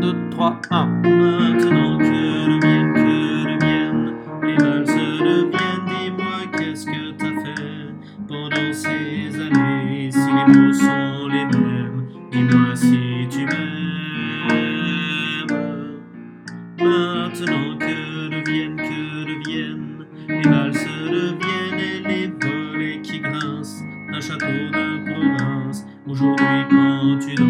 2, 3, 1. Maintenant que deviennent, que deviennent les mal se deviennent, dis-moi qu'est-ce que t'as fait pendant ces années? Si les mots sont les mêmes, dis-moi si tu m'aimes. Maintenant que deviennent, que deviennent les mal se deviennent et les volets qui grincent d'un château de province. Aujourd'hui, quand tu danses,